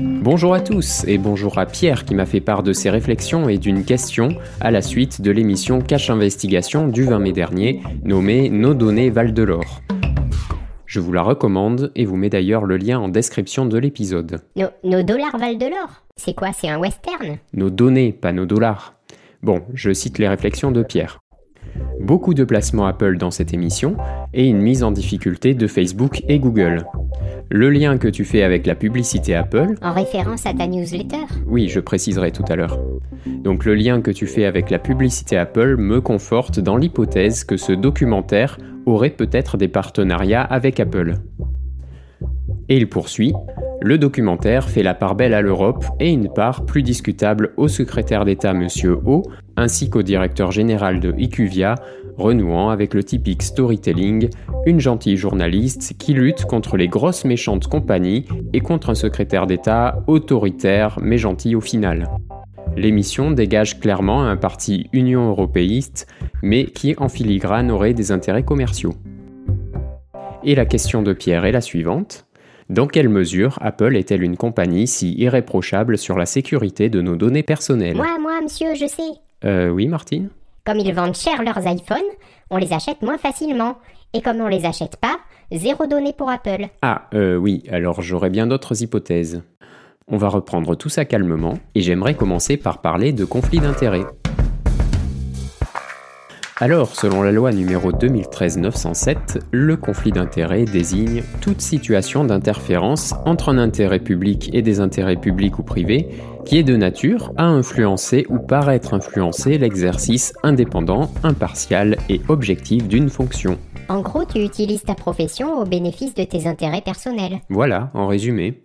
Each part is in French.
Bonjour à tous et bonjour à Pierre qui m'a fait part de ses réflexions et d'une question à la suite de l'émission Cache Investigation du 20 mai dernier nommée Nos données valent de l'or. Je vous la recommande et vous mets d'ailleurs le lien en description de l'épisode. Nos, nos dollars valent de l'or C'est quoi? C'est un western? Nos données, pas nos dollars. Bon, je cite les réflexions de Pierre. Beaucoup de placements Apple dans cette émission et une mise en difficulté de Facebook et Google. Le lien que tu fais avec la publicité Apple. En référence à ta newsletter Oui, je préciserai tout à l'heure. Donc le lien que tu fais avec la publicité Apple me conforte dans l'hypothèse que ce documentaire aurait peut-être des partenariats avec Apple. Et il poursuit. Le documentaire fait la part belle à l'Europe et une part plus discutable au secrétaire d'État M. O, ainsi qu'au directeur général de IQVIA, renouant avec le typique storytelling, une gentille journaliste qui lutte contre les grosses méchantes compagnies et contre un secrétaire d'État autoritaire mais gentil au final. L'émission dégage clairement un parti union européiste, mais qui en filigrane aurait des intérêts commerciaux. Et la question de Pierre est la suivante. Dans quelle mesure Apple est-elle une compagnie si irréprochable sur la sécurité de nos données personnelles Moi, moi, monsieur, je sais. Euh oui, Martine Comme ils vendent cher leurs iPhones, on les achète moins facilement. Et comme on les achète pas, zéro données pour Apple. Ah, euh oui, alors j'aurais bien d'autres hypothèses. On va reprendre tout ça calmement, et j'aimerais commencer par parler de conflit d'intérêts. Alors, selon la loi numéro 2013-907, le conflit d'intérêts désigne toute situation d'interférence entre un intérêt public et des intérêts publics ou privés qui est de nature à influencer ou paraître influencer l'exercice indépendant, impartial et objectif d'une fonction. En gros, tu utilises ta profession au bénéfice de tes intérêts personnels. Voilà, en résumé.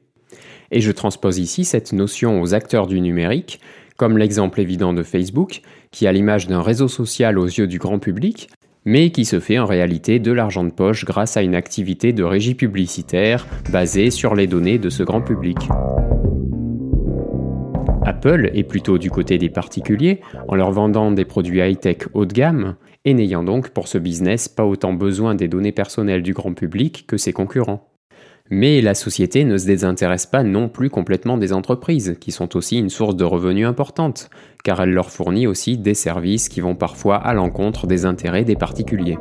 Et je transpose ici cette notion aux acteurs du numérique, comme l'exemple évident de Facebook, qui a l'image d'un réseau social aux yeux du grand public, mais qui se fait en réalité de l'argent de poche grâce à une activité de régie publicitaire basée sur les données de ce grand public. Apple est plutôt du côté des particuliers en leur vendant des produits high-tech haut de gamme et n'ayant donc pour ce business pas autant besoin des données personnelles du grand public que ses concurrents. Mais la société ne se désintéresse pas non plus complètement des entreprises, qui sont aussi une source de revenus importante, car elle leur fournit aussi des services qui vont parfois à l'encontre des intérêts des particuliers.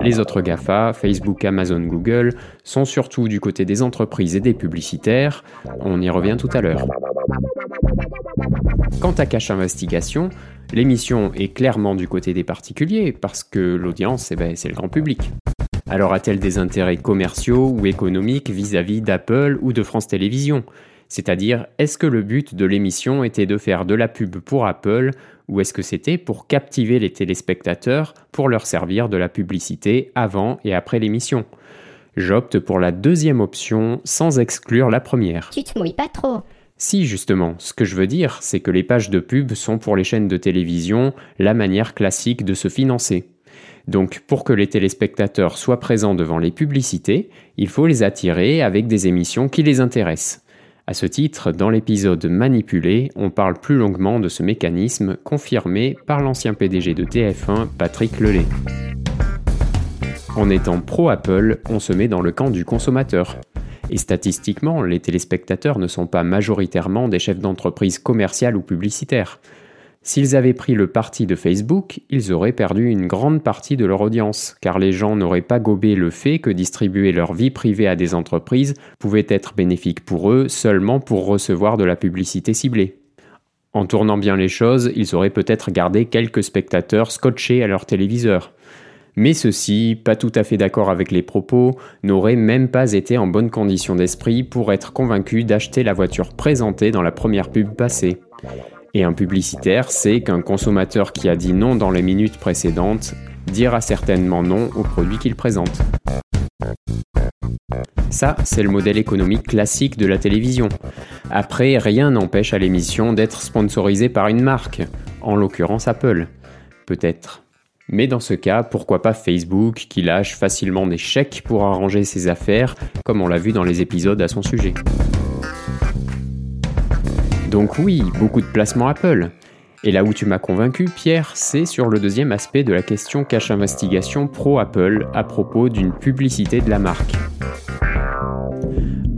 Les autres GAFA, Facebook, Amazon, Google, sont surtout du côté des entreprises et des publicitaires, on y revient tout à l'heure. Quant à Cache Investigation, l'émission est clairement du côté des particuliers, parce que l'audience, eh ben, c'est le grand public. Alors a-t-elle des intérêts commerciaux ou économiques vis-à-vis d'Apple ou de France Télévisions? C'est-à-dire, est-ce que le but de l'émission était de faire de la pub pour Apple ou est-ce que c'était pour captiver les téléspectateurs pour leur servir de la publicité avant et après l'émission? J'opte pour la deuxième option sans exclure la première. Tu te mouilles pas trop. Si, justement, ce que je veux dire, c'est que les pages de pub sont pour les chaînes de télévision la manière classique de se financer. Donc pour que les téléspectateurs soient présents devant les publicités, il faut les attirer avec des émissions qui les intéressent. À ce titre, dans l'épisode Manipulé, on parle plus longuement de ce mécanisme confirmé par l'ancien PDG de TF1, Patrick Lelay. En étant pro-Apple, on se met dans le camp du consommateur. Et statistiquement, les téléspectateurs ne sont pas majoritairement des chefs d'entreprise commerciales ou publicitaires. S'ils avaient pris le parti de Facebook, ils auraient perdu une grande partie de leur audience, car les gens n'auraient pas gobé le fait que distribuer leur vie privée à des entreprises pouvait être bénéfique pour eux seulement pour recevoir de la publicité ciblée. En tournant bien les choses, ils auraient peut-être gardé quelques spectateurs scotchés à leur téléviseur. Mais ceux-ci, pas tout à fait d'accord avec les propos, n'auraient même pas été en bonne condition d'esprit pour être convaincus d'acheter la voiture présentée dans la première pub passée. Et un publicitaire sait qu'un consommateur qui a dit non dans les minutes précédentes dira certainement non au produit qu'il présente. Ça, c'est le modèle économique classique de la télévision. Après, rien n'empêche à l'émission d'être sponsorisée par une marque, en l'occurrence Apple. Peut-être. Mais dans ce cas, pourquoi pas Facebook qui lâche facilement des chèques pour arranger ses affaires, comme on l'a vu dans les épisodes à son sujet. Donc oui, beaucoup de placements Apple. Et là où tu m'as convaincu, Pierre, c'est sur le deuxième aspect de la question cache investigation pro Apple à propos d'une publicité de la marque.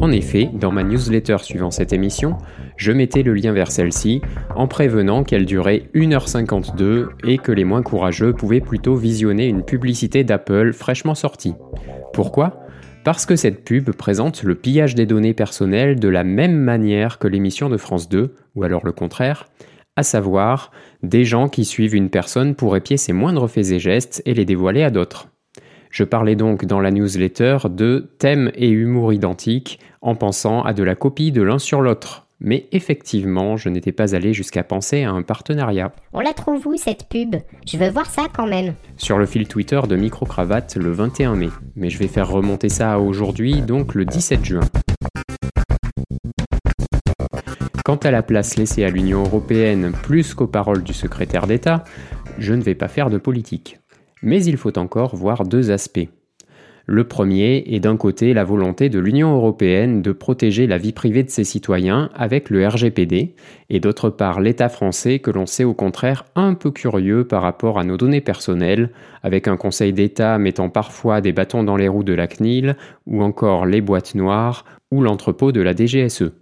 En effet, dans ma newsletter suivant cette émission, je mettais le lien vers celle-ci en prévenant qu'elle durait 1h52 et que les moins courageux pouvaient plutôt visionner une publicité d'Apple fraîchement sortie. Pourquoi? Parce que cette pub présente le pillage des données personnelles de la même manière que l'émission de France 2, ou alors le contraire, à savoir des gens qui suivent une personne pour épier ses moindres faits et gestes et les dévoiler à d'autres. Je parlais donc dans la newsletter de thèmes et humour identiques en pensant à de la copie de l'un sur l'autre. Mais effectivement, je n'étais pas allé jusqu'à penser à un partenariat. On la trouve où cette pub? Je veux voir ça quand même. Sur le fil Twitter de Microcravate le 21 mai. Mais je vais faire remonter ça à aujourd'hui, donc le 17 juin. Quant à la place laissée à l'Union européenne plus qu'aux paroles du secrétaire d'État, je ne vais pas faire de politique. Mais il faut encore voir deux aspects. Le premier est d'un côté la volonté de l'Union européenne de protéger la vie privée de ses citoyens avec le RGPD, et d'autre part l'État français que l'on sait au contraire un peu curieux par rapport à nos données personnelles, avec un Conseil d'État mettant parfois des bâtons dans les roues de la CNIL, ou encore les boîtes noires, ou l'entrepôt de la DGSE.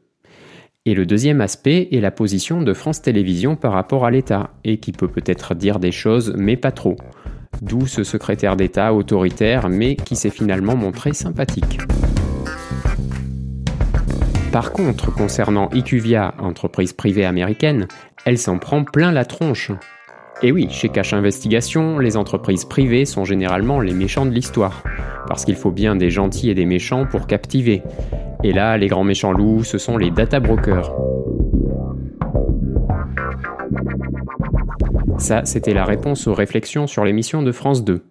Et le deuxième aspect est la position de France Télévisions par rapport à l'État, et qui peut peut-être dire des choses mais pas trop d'où ce secrétaire d'État autoritaire mais qui s'est finalement montré sympathique. Par contre, concernant IQVIA, entreprise privée américaine, elle s'en prend plein la tronche. Et oui, chez Cache Investigation, les entreprises privées sont généralement les méchants de l'histoire, parce qu'il faut bien des gentils et des méchants pour captiver. Et là, les grands méchants loups, ce sont les data brokers. Ça, c'était la réponse aux réflexions sur l'émission de France 2.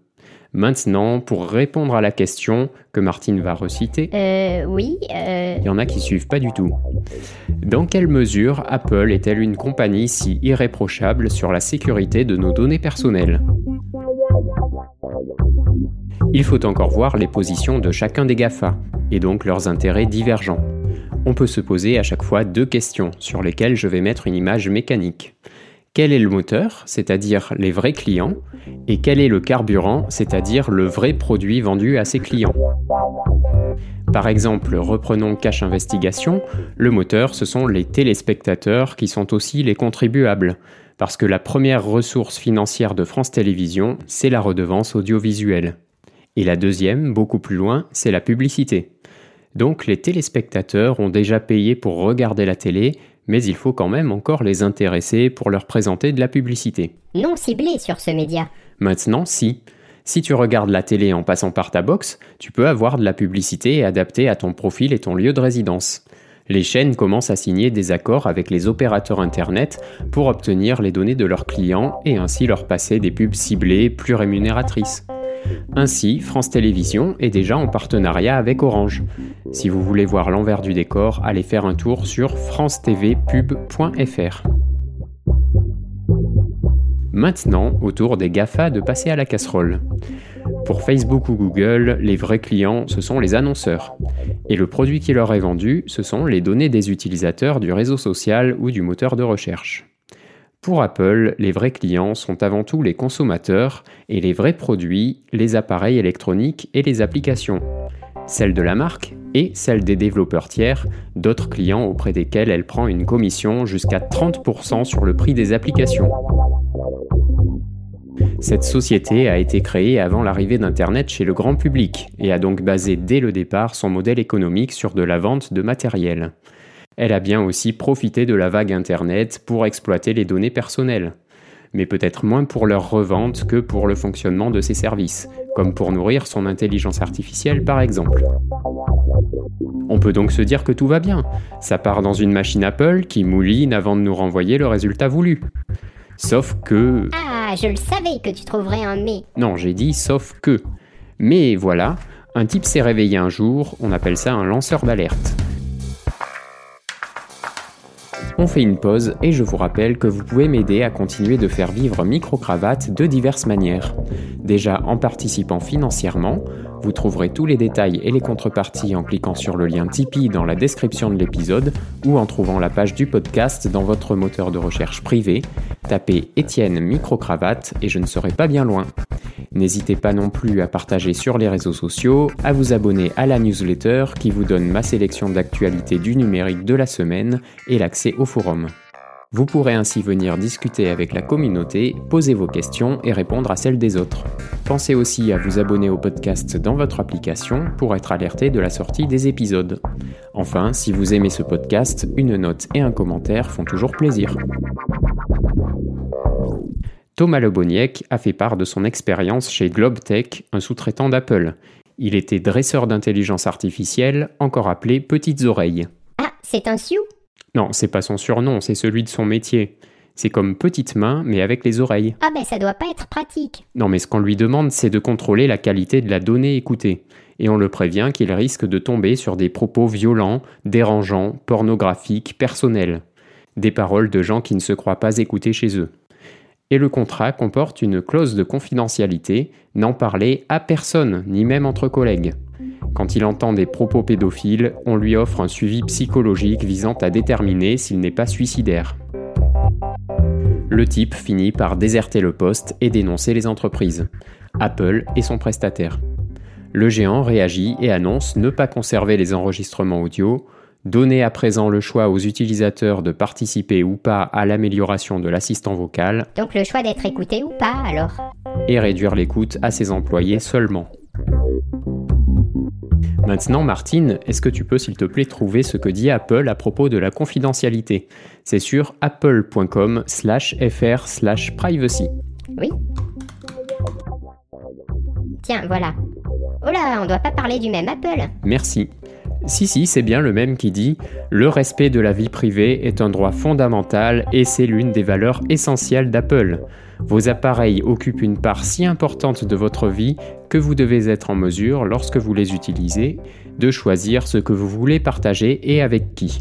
Maintenant, pour répondre à la question que Martine va reciter. Euh, oui, euh... Il y en a qui suivent pas du tout. Dans quelle mesure Apple est-elle une compagnie si irréprochable sur la sécurité de nos données personnelles? Il faut encore voir les positions de chacun des GAFA, et donc leurs intérêts divergents. On peut se poser à chaque fois deux questions sur lesquelles je vais mettre une image mécanique quel est le moteur, c'est-à-dire les vrais clients, et quel est le carburant, c'est-à-dire le vrai produit vendu à ses clients? Par exemple, reprenons Cache Investigation, le moteur, ce sont les téléspectateurs qui sont aussi les contribuables, parce que la première ressource financière de France Télévisions, c'est la redevance audiovisuelle. Et la deuxième, beaucoup plus loin, c'est la publicité. Donc les téléspectateurs ont déjà payé pour regarder la télé mais il faut quand même encore les intéresser pour leur présenter de la publicité. Non ciblé sur ce média. Maintenant, si. Si tu regardes la télé en passant par ta box, tu peux avoir de la publicité adaptée à ton profil et ton lieu de résidence. Les chaînes commencent à signer des accords avec les opérateurs Internet pour obtenir les données de leurs clients et ainsi leur passer des pubs ciblées plus rémunératrices. Ainsi, France Télévisions est déjà en partenariat avec Orange. Si vous voulez voir l'envers du décor, allez faire un tour sur francetvpub.fr. Maintenant, autour des GAFA de passer à la casserole. Pour Facebook ou Google, les vrais clients, ce sont les annonceurs. Et le produit qui leur est vendu, ce sont les données des utilisateurs du réseau social ou du moteur de recherche. Pour Apple, les vrais clients sont avant tout les consommateurs et les vrais produits, les appareils électroniques et les applications. Celles de la marque et celles des développeurs tiers, d'autres clients auprès desquels elle prend une commission jusqu'à 30% sur le prix des applications. Cette société a été créée avant l'arrivée d'Internet chez le grand public et a donc basé dès le départ son modèle économique sur de la vente de matériel. Elle a bien aussi profité de la vague Internet pour exploiter les données personnelles, mais peut-être moins pour leur revente que pour le fonctionnement de ses services, comme pour nourrir son intelligence artificielle par exemple. On peut donc se dire que tout va bien. Ça part dans une machine Apple qui mouline avant de nous renvoyer le résultat voulu. Sauf que... Ah, je le savais que tu trouverais un mais. Non, j'ai dit sauf que. Mais voilà, un type s'est réveillé un jour, on appelle ça un lanceur d'alerte. On fait une pause et je vous rappelle que vous pouvez m'aider à continuer de faire vivre Microcravate de diverses manières. Déjà en participant financièrement, Vous trouverez tous les détails et les contreparties en cliquant sur le lien Tipeee dans la description de l'épisode ou en trouvant la page du podcast dans votre moteur de recherche privé. Tapez Étienne Microcravate et je ne serai pas bien loin. N'hésitez pas non plus à partager sur les réseaux sociaux, à vous abonner à la newsletter qui vous donne ma sélection d'actualités du numérique de la semaine et l'accès au forum. Vous pourrez ainsi venir discuter avec la communauté, poser vos questions et répondre à celles des autres. Pensez aussi à vous abonner au podcast dans votre application pour être alerté de la sortie des épisodes. Enfin, si vous aimez ce podcast, une note et un commentaire font toujours plaisir. Thomas Leboniec a fait part de son expérience chez GlobeTech, un sous-traitant d'Apple. Il était dresseur d'intelligence artificielle, encore appelé Petites Oreilles. Ah, c'est un Sioux? Non, c'est pas son surnom, c'est celui de son métier. C'est comme petite main, mais avec les oreilles. Ah ben ça doit pas être pratique. Non, mais ce qu'on lui demande, c'est de contrôler la qualité de la donnée écoutée. Et on le prévient qu'il risque de tomber sur des propos violents, dérangeants, pornographiques, personnels. Des paroles de gens qui ne se croient pas écoutés chez eux. Et le contrat comporte une clause de confidentialité, n'en parler à personne, ni même entre collègues. Quand il entend des propos pédophiles, on lui offre un suivi psychologique visant à déterminer s'il n'est pas suicidaire. Le type finit par déserter le poste et dénoncer les entreprises. Apple et son prestataire. Le géant réagit et annonce ne pas conserver les enregistrements audio, donner à présent le choix aux utilisateurs de participer ou pas à l'amélioration de l'assistant vocal. Donc le choix d'être écouté ou pas alors? Et réduire l'écoute à ses employés seulement. Maintenant, Martine, est-ce que tu peux, s'il te plaît, trouver ce que dit Apple à propos de la confidentialité? C'est sur apple.com slash fr slash privacy. Oui. Tiens, voilà. Oh là, on doit pas parler du même Apple. Merci. Si, si, c'est bien le même qui dit Le respect de la vie privée est un droit fondamental et c'est l'une des valeurs essentielles d'Apple. Vos appareils occupent une part si importante de votre vie que vous devez être en mesure, lorsque vous les utilisez, de choisir ce que vous voulez partager et avec qui.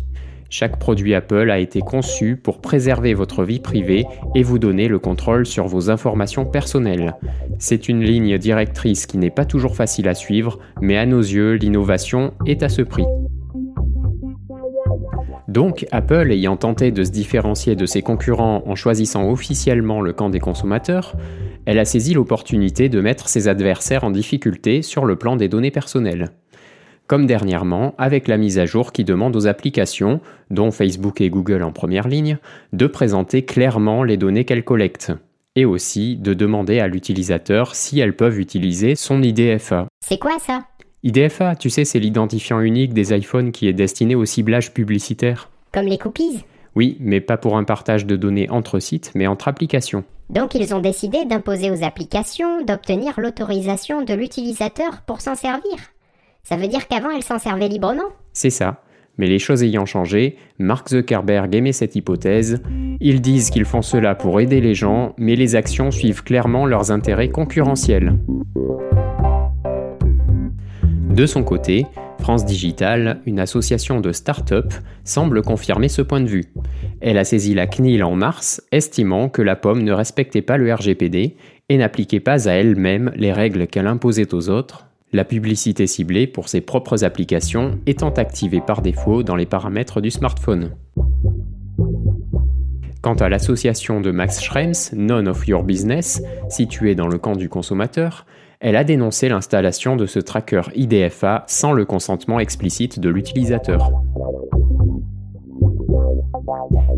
Chaque produit Apple a été conçu pour préserver votre vie privée et vous donner le contrôle sur vos informations personnelles. C'est une ligne directrice qui n'est pas toujours facile à suivre, mais à nos yeux, l'innovation est à ce prix. Donc, Apple ayant tenté de se différencier de ses concurrents en choisissant officiellement le camp des consommateurs, elle a saisi l'opportunité de mettre ses adversaires en difficulté sur le plan des données personnelles comme dernièrement avec la mise à jour qui demande aux applications, dont Facebook et Google en première ligne, de présenter clairement les données qu'elles collectent, et aussi de demander à l'utilisateur si elles peuvent utiliser son IDFA. C'est quoi ça? IDFA, tu sais, c'est l'identifiant unique des iPhones qui est destiné au ciblage publicitaire. Comme les cookies Oui, mais pas pour un partage de données entre sites, mais entre applications. Donc ils ont décidé d'imposer aux applications d'obtenir l'autorisation de l'utilisateur pour s'en servir ça veut dire qu'avant, elle s'en servait librement C'est ça. Mais les choses ayant changé, Mark Zuckerberg émet cette hypothèse. Ils disent qu'ils font cela pour aider les gens, mais les actions suivent clairement leurs intérêts concurrentiels. De son côté, France Digital, une association de start-up, semble confirmer ce point de vue. Elle a saisi la CNIL en mars, estimant que la pomme ne respectait pas le RGPD et n'appliquait pas à elle-même les règles qu'elle imposait aux autres, la publicité ciblée pour ses propres applications étant activée par défaut dans les paramètres du smartphone. Quant à l'association de Max Schrems, None of Your Business, située dans le camp du consommateur, elle a dénoncé l'installation de ce tracker IDFA sans le consentement explicite de l'utilisateur.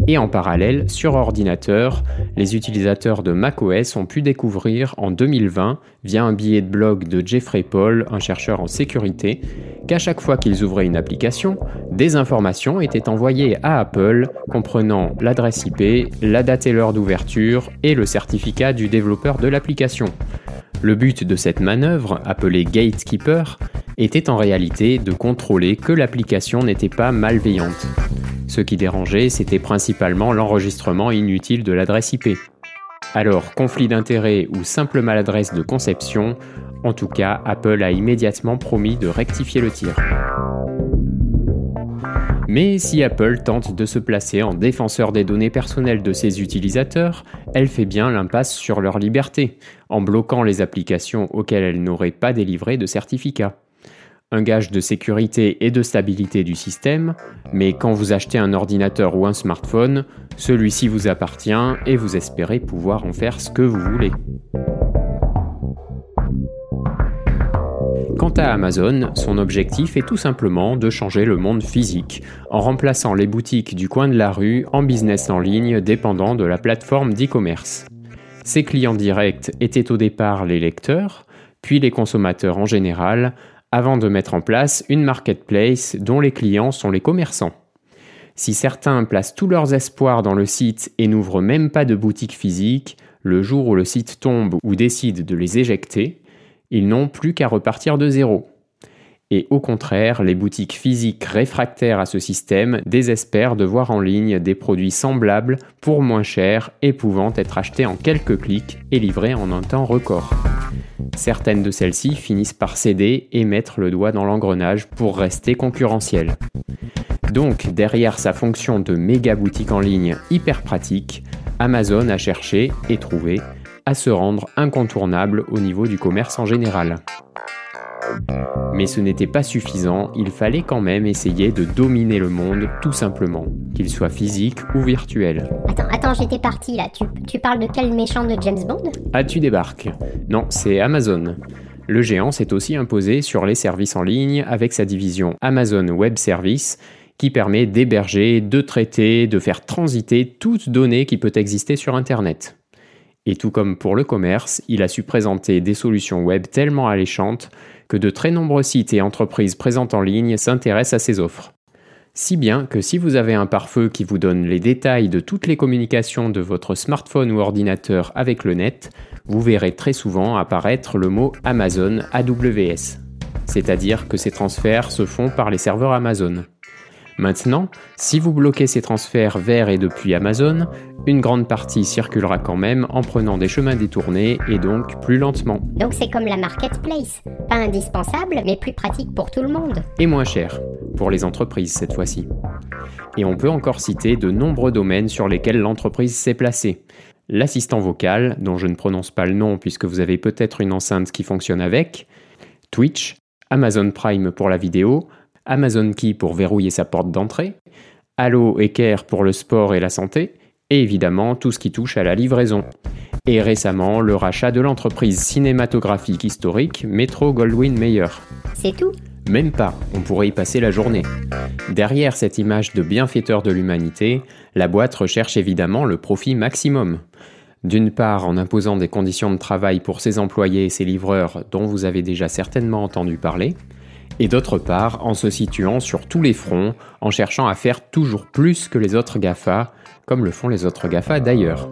Et en parallèle, sur ordinateur, les utilisateurs de macOS ont pu découvrir en 2020, via un billet de blog de Jeffrey Paul, un chercheur en sécurité, qu'à chaque fois qu'ils ouvraient une application, des informations étaient envoyées à Apple comprenant l'adresse IP, la date et l'heure d'ouverture et le certificat du développeur de l'application. Le but de cette manœuvre, appelée Gatekeeper, était en réalité de contrôler que l'application n'était pas malveillante. Ce qui dérangeait, c'était principalement l'enregistrement inutile de l'adresse IP. Alors, conflit d'intérêt ou simple maladresse de conception, en tout cas, Apple a immédiatement promis de rectifier le tir. Mais si Apple tente de se placer en défenseur des données personnelles de ses utilisateurs, elle fait bien l'impasse sur leur liberté, en bloquant les applications auxquelles elle n'aurait pas délivré de certificat. Un gage de sécurité et de stabilité du système, mais quand vous achetez un ordinateur ou un smartphone, celui-ci vous appartient et vous espérez pouvoir en faire ce que vous voulez. Quant à Amazon, son objectif est tout simplement de changer le monde physique, en remplaçant les boutiques du coin de la rue en business en ligne dépendant de la plateforme d'e-commerce. Ses clients directs étaient au départ les lecteurs, puis les consommateurs en général, avant de mettre en place une marketplace dont les clients sont les commerçants. Si certains placent tous leurs espoirs dans le site et n'ouvrent même pas de boutique physique, le jour où le site tombe ou décide de les éjecter, ils n'ont plus qu'à repartir de zéro. Et au contraire, les boutiques physiques réfractaires à ce système désespèrent de voir en ligne des produits semblables pour moins cher et pouvant être achetés en quelques clics et livrés en un temps record. Certaines de celles-ci finissent par céder et mettre le doigt dans l'engrenage pour rester concurrentielles. Donc, derrière sa fonction de méga boutique en ligne hyper pratique, Amazon a cherché et trouvé à se rendre incontournable au niveau du commerce en général. Mais ce n'était pas suffisant, il fallait quand même essayer de dominer le monde tout simplement, qu'il soit physique ou virtuel. Attends, attends, j'étais parti là. Tu, tu parles de quel méchant de James Bond? Ah, tu débarques. Non, c'est Amazon. Le géant s'est aussi imposé sur les services en ligne avec sa division Amazon Web Service qui permet d'héberger, de traiter, de faire transiter toute donnée qui peut exister sur Internet. Et tout comme pour le commerce, il a su présenter des solutions web tellement alléchantes que de très nombreux sites et entreprises présentes en ligne s'intéressent à ses offres. Si bien que si vous avez un pare-feu qui vous donne les détails de toutes les communications de votre smartphone ou ordinateur avec le net, vous verrez très souvent apparaître le mot Amazon AWS. C'est-à-dire que ces transferts se font par les serveurs Amazon. Maintenant, si vous bloquez ces transferts vers et depuis Amazon, une grande partie circulera quand même en prenant des chemins détournés et donc plus lentement. Donc c'est comme la marketplace. Pas indispensable, mais plus pratique pour tout le monde. Et moins cher, pour les entreprises cette fois-ci. Et on peut encore citer de nombreux domaines sur lesquels l'entreprise s'est placée. L'assistant vocal, dont je ne prononce pas le nom puisque vous avez peut-être une enceinte qui fonctionne avec, Twitch, Amazon Prime pour la vidéo, Amazon Key pour verrouiller sa porte d'entrée, Allo et Care pour le sport et la santé, et évidemment tout ce qui touche à la livraison. Et récemment, le rachat de l'entreprise cinématographique historique Metro Goldwyn Mayer. C'est tout? Même pas, on pourrait y passer la journée. Derrière cette image de bienfaiteur de l'humanité, la boîte recherche évidemment le profit maximum. D'une part en imposant des conditions de travail pour ses employés et ses livreurs dont vous avez déjà certainement entendu parler, et d'autre part en se situant sur tous les fronts, en cherchant à faire toujours plus que les autres GAFA, comme le font les autres GAFA d'ailleurs.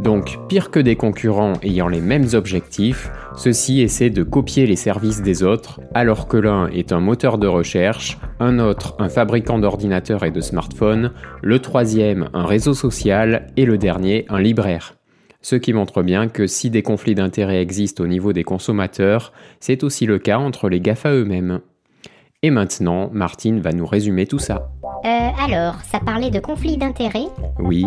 Donc, pire que des concurrents ayant les mêmes objectifs, ceux-ci essaient de copier les services des autres, alors que l'un est un moteur de recherche, un autre un fabricant d'ordinateurs et de smartphones, le troisième un réseau social et le dernier un libraire. Ce qui montre bien que si des conflits d'intérêts existent au niveau des consommateurs, c'est aussi le cas entre les GAFA eux-mêmes. Et maintenant, Martine va nous résumer tout ça. Euh, alors, ça parlait de conflit d'intérêts Oui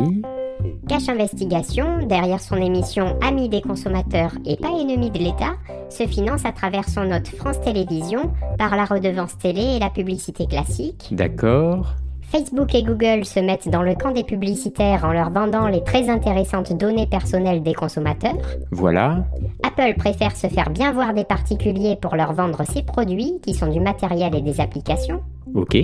Cache Investigation, derrière son émission Amis des consommateurs et pas ennemis de l'État, se finance à travers son hôte France Télévisions par la redevance télé et la publicité classique. D'accord. Facebook et Google se mettent dans le camp des publicitaires en leur vendant les très intéressantes données personnelles des consommateurs. Voilà. Apple préfère se faire bien voir des particuliers pour leur vendre ses produits, qui sont du matériel et des applications. Ok.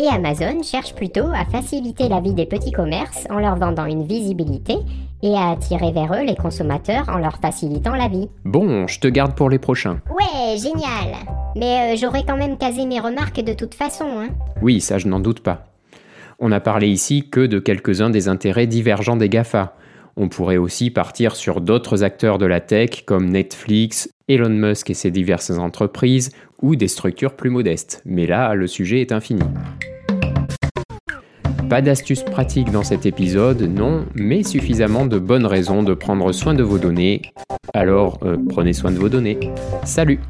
Et Amazon cherche plutôt à faciliter la vie des petits commerces en leur vendant une visibilité et à attirer vers eux les consommateurs en leur facilitant la vie. Bon, je te garde pour les prochains. Ouais, génial Mais euh, j'aurais quand même casé mes remarques de toute façon, hein. Oui, ça je n'en doute pas. On n'a parlé ici que de quelques-uns des intérêts divergents des GAFA. On pourrait aussi partir sur d'autres acteurs de la tech comme Netflix, Elon Musk et ses diverses entreprises, ou des structures plus modestes. Mais là, le sujet est infini. Pas d'astuces pratiques dans cet épisode, non, mais suffisamment de bonnes raisons de prendre soin de vos données. Alors, euh, prenez soin de vos données. Salut